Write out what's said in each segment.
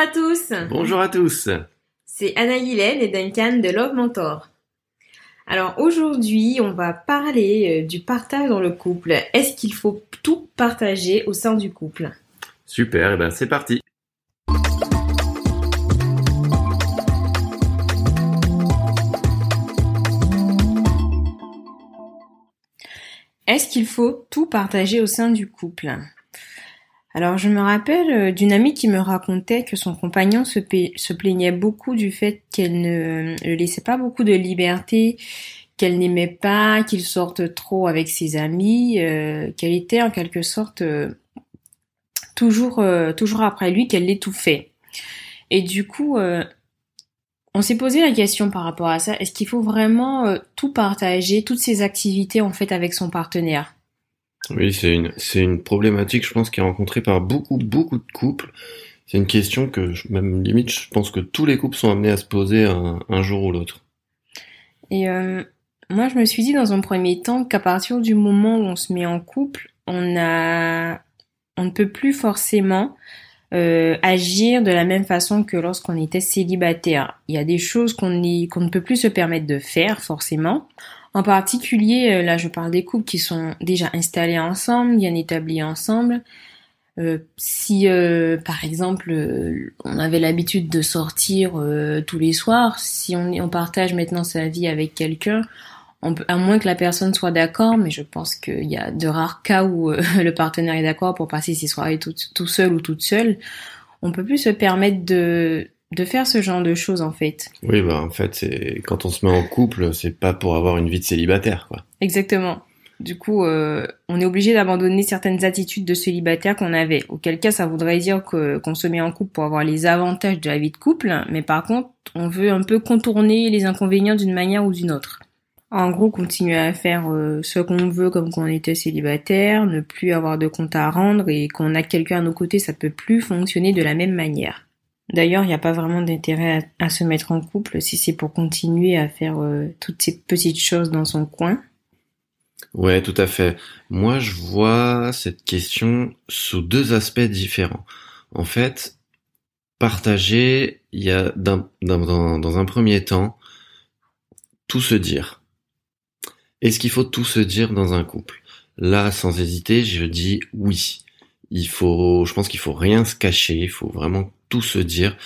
Bonjour à tous. Bonjour à tous. C'est Anna Hélène et Duncan de Love Mentor. Alors aujourd'hui, on va parler euh, du partage dans le couple. Est-ce qu'il faut tout partager au sein du couple? Super, et ben c'est parti. Est-ce qu'il faut tout partager au sein du couple? Alors je me rappelle euh, d'une amie qui me racontait que son compagnon se, plaignait beaucoup du fait qu'elle ne le laissait pas beaucoup de liberté, qu'elle n'aimait pas qu'il sorte trop avec ses amis, euh, qu'elle était en quelque sorte euh, toujours toujours après lui, qu'elle l'étouffait. Et du coup, on s'est posé la question par rapport à ça. Est-ce qu'il faut vraiment tout partager, toutes ces activités en fait avec son partenaire? Oui, c'est une, c'est une problématique, je pense, qui est rencontrée par beaucoup, beaucoup de couples. C'est une question que, même limite, je pense que tous les couples sont amenés à se poser un, jour ou l'autre. Et euh, moi, je me suis dit dans un premier temps qu'à partir du moment où on se met en couple, on a, on ne peut plus forcément euh, agir de la même façon que lorsqu'on était célibataire. Il y a des choses qu'on qu'on ne peut plus se permettre de faire forcément. En particulier, euh, là je parle des couples qui sont déjà installés ensemble, bien établis ensemble. Euh, si euh, par exemple on avait l'habitude de sortir tous les soirs, si on, on, partage maintenant sa vie avec quelqu'un, à moins que la personne soit d'accord, mais je pense qu'il y a de rares cas où le partenaire est d'accord pour passer ses soirées tout, tout seul ou toute seule, on peut plus se permettre de de faire ce genre de choses en fait. Oui, bah en fait, c'est quand on se met en couple, c'est pas pour avoir une vie de célibataire, quoi. Exactement. Du coup, euh, on est obligé d'abandonner certaines attitudes de célibataire qu'on avait. Auquel cas, ça voudrait dire que qu'on se met en couple pour avoir les avantages de la vie de couple, mais par contre, on veut un peu contourner les inconvénients d'une manière ou d'une autre. En gros, continuer à faire euh, ce qu'on veut comme quand on était célibataire, ne plus avoir de compte à rendre et qu'on a quelqu'un à nos côtés, ça peut plus fonctionner de la même manière. D'ailleurs, il n'y a pas vraiment d'intérêt à, se mettre en couple si c'est pour continuer à faire euh, toutes ces petites choses dans son coin. Ouais, tout à fait. Moi, je vois cette question sous deux aspects différents. En fait, partager, il y a dans, un premier temps tout se dire. Est-ce qu'il faut tout se dire dans un couple? Là, sans hésiter, je dis oui. Il faut, je pense qu'il faut rien se cacher. Il faut vraiment tout se dire.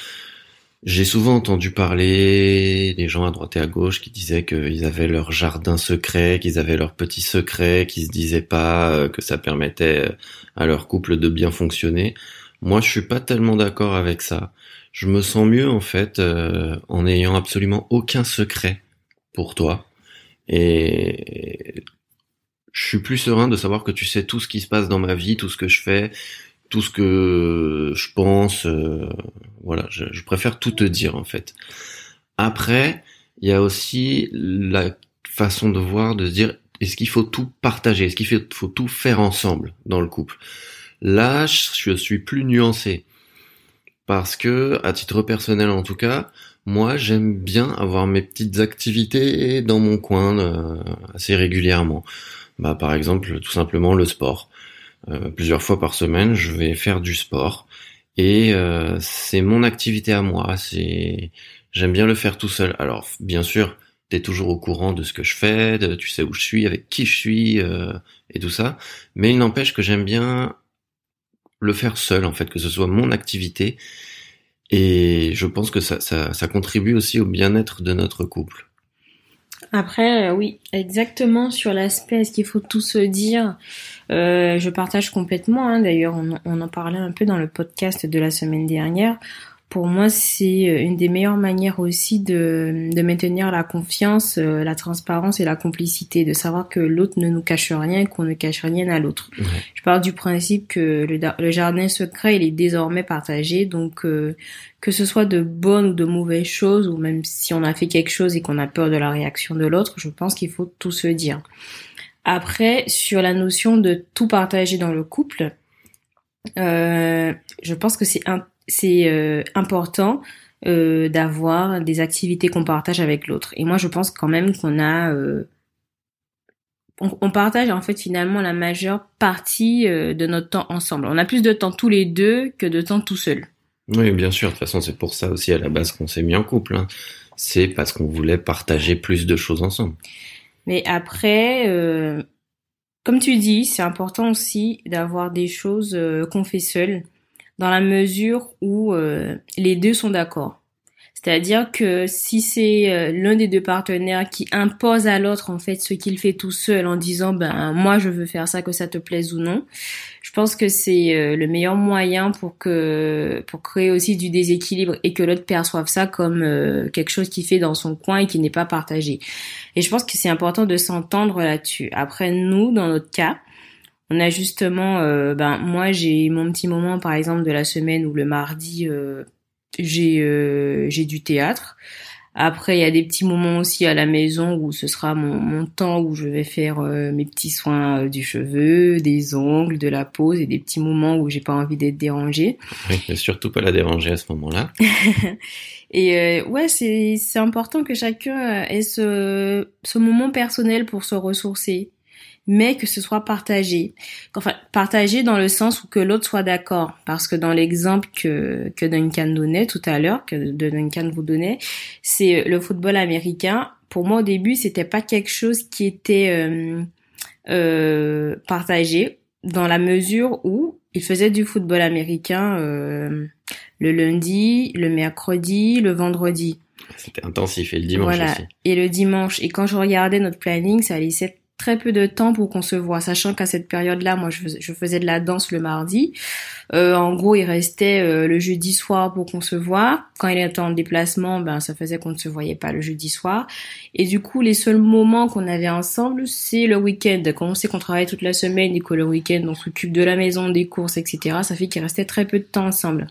J'ai souvent entendu parler des gens à droite et à gauche qui disaient qu'ils avaient leur jardin secret, qu'ils avaient leur petit secret, qu'ils se disaient pas euh, que ça permettait euh, à leur couple de bien fonctionner. Moi, je suis pas tellement d'accord avec ça. Je me sens mieux en fait euh, en ayant absolument aucun secret pour toi. Et je suis plus serein de savoir que tu sais tout ce qui se passe dans ma vie, tout ce que je fais, tout ce que je pense. Euh, voilà, je, préfère tout te dire en fait. Après, il y a aussi la façon de voir, de se dire, est-ce qu'il faut tout partager? Est-ce qu'il faut, tout faire ensemble dans le couple? Là, je suis plus nuancé. Parce que, à titre personnel en tout cas, moi j'aime bien avoir mes petites activités dans mon coin euh, assez régulièrement. Bah, par exemple, tout simplement le sport. Euh, plusieurs fois par semaine, je vais faire du sport et euh, c'est mon activité à moi. C'est j'aime bien le faire tout seul. Alors bien sûr, t'es toujours au courant de ce que je fais, de, tu sais où je suis, avec qui je suis euh, et tout ça. Mais il n'empêche que j'aime bien le faire seul en fait, que ce soit mon activité. Et je pense que ça, ça, ça contribue aussi au bien-être de notre couple. Après, euh, oui, exactement sur l'aspect, est-ce qu'il faut tout se dire euh, Je partage complètement. Hein, D'ailleurs, on, on, en parlait un peu dans le podcast de la semaine dernière pour moi, c'est euh, une des meilleures manières aussi de, de maintenir la confiance, euh, la transparence et la complicité, de savoir que l'autre ne nous cache rien et qu'on ne cache rien à l'autre. Je parle du principe que le, jardin secret, il est désormais partagé, donc euh, que ce soit de bonnes ou de mauvaises choses, ou même si on a fait quelque chose et qu'on a peur de la réaction de l'autre, je pense qu'il faut tout se dire. Après, sur la notion de tout partager dans le couple, euh, je pense que c'est un c'est euh, important euh, d'avoir des activités qu'on partage avec l'autre. Et moi, je pense quand même qu'on a euh, on, partage en fait finalement la majeure partie de notre temps ensemble. On a plus de temps tous les deux que de temps tout seul. Oui, bien sûr. De toute façon, c'est pour ça aussi à la base qu'on s'est mis en couple. Hein. C'est parce qu'on voulait partager plus de choses ensemble. Mais après, comme tu dis, c'est important aussi d'avoir des choses qu'on fait seul, dans la mesure où euh, les deux sont d'accord. C'est-à-dire que si c'est euh, l'un des deux partenaires qui impose à l'autre en fait ce qu'il fait tout seul en disant ben moi je veux faire ça que ça te plaise ou non, je pense que c'est euh, le meilleur moyen pour que pour créer aussi du déséquilibre et que l'autre perçoive ça comme euh, quelque chose qui fait dans son coin et qui n'est pas partagé. Et je pense que c'est important de s'entendre là-dessus. Après nous dans notre cas, on a justement, ben moi j'ai mon petit moment par exemple de la semaine où le mardi j'ai euh, j'ai du théâtre. Après, il y a des petits moments aussi à la maison où ce sera mon, mon temps où je vais faire euh, mes petits soins euh, du cheveu, des ongles, de la pose et des petits moments où j'ai pas envie d'être dérangée. Oui, surtout pas la déranger à ce moment-là. et ouais, c'est c'est important que chacun ait ce ce moment personnel pour se ressourcer mais que ce soit partagé. Enfin, partagé dans le sens où que l'autre soit d'accord. Parce que dans l'exemple que, que Duncan donnait tout à l'heure, que Duncan vous donnait, c'est le football américain. Pour moi, au début, c'était pas quelque chose qui était euh, euh, partagé dans la mesure où il faisait du football américain euh, le lundi, le mercredi, le vendredi. C'était intensif et le dimanche voilà. aussi. Et le dimanche. Et quand je regardais notre planning, ça laissait très peu de temps pour qu'on se voit, sachant qu'à cette période-là, moi, je faisais, de la danse le mardi. Euh, en gros, il restait euh, le jeudi soir pour qu'on se voit. Quand il était en déplacement, ben ça faisait qu'on ne se voyait pas le jeudi soir. Et du coup, les seuls moments qu'on avait ensemble, c'est le week-end. Quand on sait qu'on travaille toute la semaine et que le week-end on s'occupe de la maison, des courses, etc. Ça fait qu'il restait très peu de temps ensemble.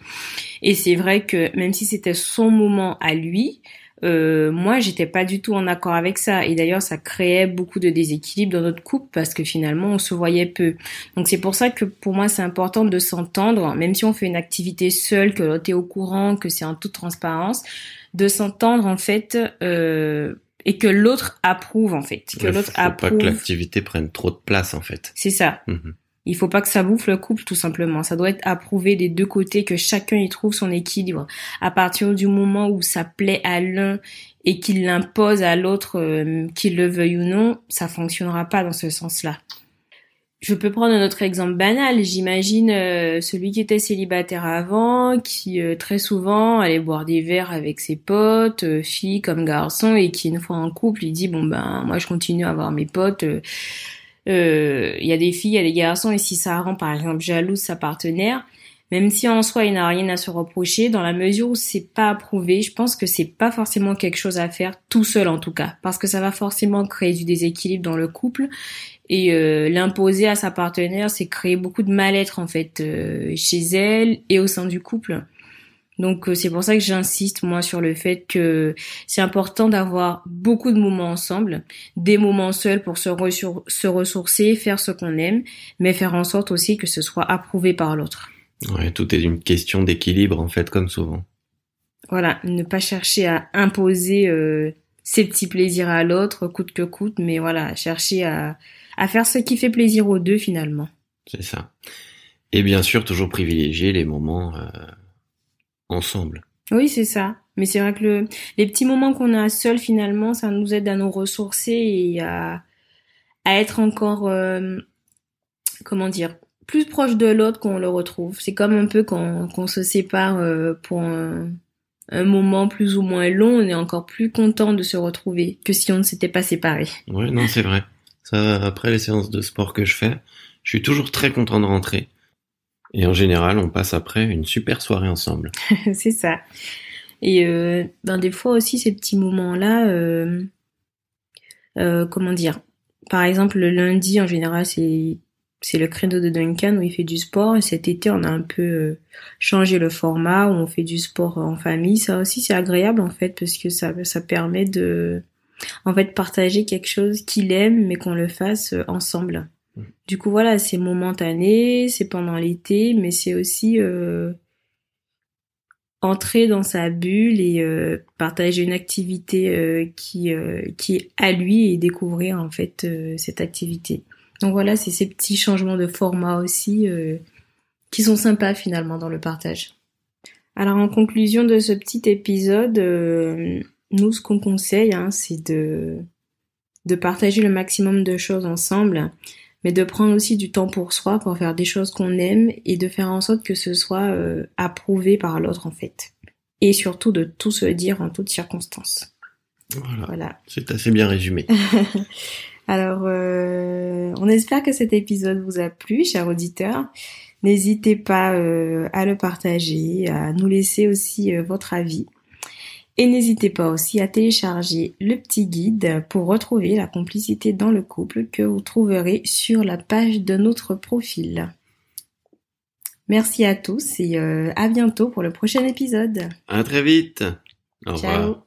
Et c'est vrai que même si c'était son moment à lui, euh, moi j'étais pas du tout en accord avec ça. Et d'ailleurs ça créait beaucoup de déséquilibre dans notre couple parce que finalement on se voyait peu. Donc c'est pour ça que pour moi c'est important de s'entendre même si on fait une activité seule que l'autre est au courant que c'est en toute transparence de s'entendre en fait euh, et que l'autre approuve en fait. Que l'autre approuve pas que l'activité prenne trop de place en fait. C'est ça. Mhm. Il faut pas que ça bouffe le couple tout simplement. Ça doit être approuvé des deux côtés, que chacun y trouve son équilibre. À partir du moment où ça plaît à l'un et qu'il l'impose à l'autre, euh, qu'il le veuille ou non, ça fonctionnera pas dans ce sens-là. Je peux prendre un autre exemple banal. J'imagine euh, celui qui était célibataire avant, qui euh, très souvent allait boire des verres avec ses potes, filles comme garçons, et qui une fois en couple, il dit bon ben moi je continue à avoir mes potes il y a des filles, il y a des garçons, et si ça rend par exemple jalouse sa partenaire, même si en soi il n'a rien à se reprocher, dans la mesure où c'est pas approuvé, je pense que c'est pas forcément quelque chose à faire tout seul en tout cas, parce que ça va forcément créer du déséquilibre dans le couple et euh, l'imposer à sa partenaire, c'est créer beaucoup de mal-être en fait euh, chez elle et au sein du couple. Donc euh, c'est pour ça que j'insiste moi sur le fait que c'est important d'avoir beaucoup de moments ensemble, des moments seuls pour se, se ressourcer, faire ce qu'on aime, mais faire en sorte aussi que ce soit approuvé par l'autre. Ouais, tout est une question d'équilibre en fait, comme souvent. Voilà, ne pas chercher à imposer euh, ses petits plaisirs à l'autre coûte que coûte, mais voilà, chercher à, à faire ce qui fait plaisir aux deux finalement. C'est ça. Et bien sûr, toujours privilégier les moments euh, ensemble. Oui, c'est ça. Mais c'est vrai que le, les petits moments qu'on a seuls, finalement, ça nous aide à nous ressourcer et à, à être encore, euh, comment dire, plus proche de l'autre qu'on le retrouve. C'est comme un peu quand, qu'on se sépare euh, pour un, un, moment plus ou moins long, on est encore plus content de se retrouver que si on ne s'était pas séparés. Oui, non, c'est vrai. Ça, après les séances de sport que je fais, je suis toujours très content de rentrer. Et en général, on passe après une super soirée ensemble. c'est ça. Et euh, ben des fois aussi ces petits moments-là, euh, euh, comment dire? Par exemple, le lundi en général, c'est c'est le créneau de Duncan où il fait du sport. Et cet été, on a un peu euh, changé le format où on fait du sport en famille. Ça aussi, c'est agréable en fait parce que ça ça permet de en fait partager quelque chose qu'il aime, mais qu'on le fasse euh, ensemble. Du coup, voilà, c'est momentané, c'est pendant l'été, mais c'est aussi euh, entrer dans sa bulle et euh, partager une activité euh, qui, qui est à lui et découvrir en fait cette activité. Donc voilà, c'est ces petits changements de format aussi qui sont sympas finalement dans le partage. Alors en conclusion de ce petit épisode, euh, nous ce qu'on conseille, hein, c'est de de partager le maximum de choses ensemble, mais de prendre aussi du temps pour soi, pour faire des choses qu'on aime et de faire en sorte que ce soit euh, approuvé par l'autre en fait. Et surtout de tout se dire en toutes circonstances. Voilà. Voilà. C'est assez bien résumé. Alors, euh, on espère que cet épisode vous a plu, chers auditeurs. N'hésitez pas euh, à le partager, à nous laisser aussi votre avis. Et n'hésitez pas aussi à télécharger le petit guide pour retrouver la complicité dans le couple que vous trouverez sur la page de notre profil. Merci à tous et euh, à bientôt pour le prochain épisode. À très vite. Au revoir.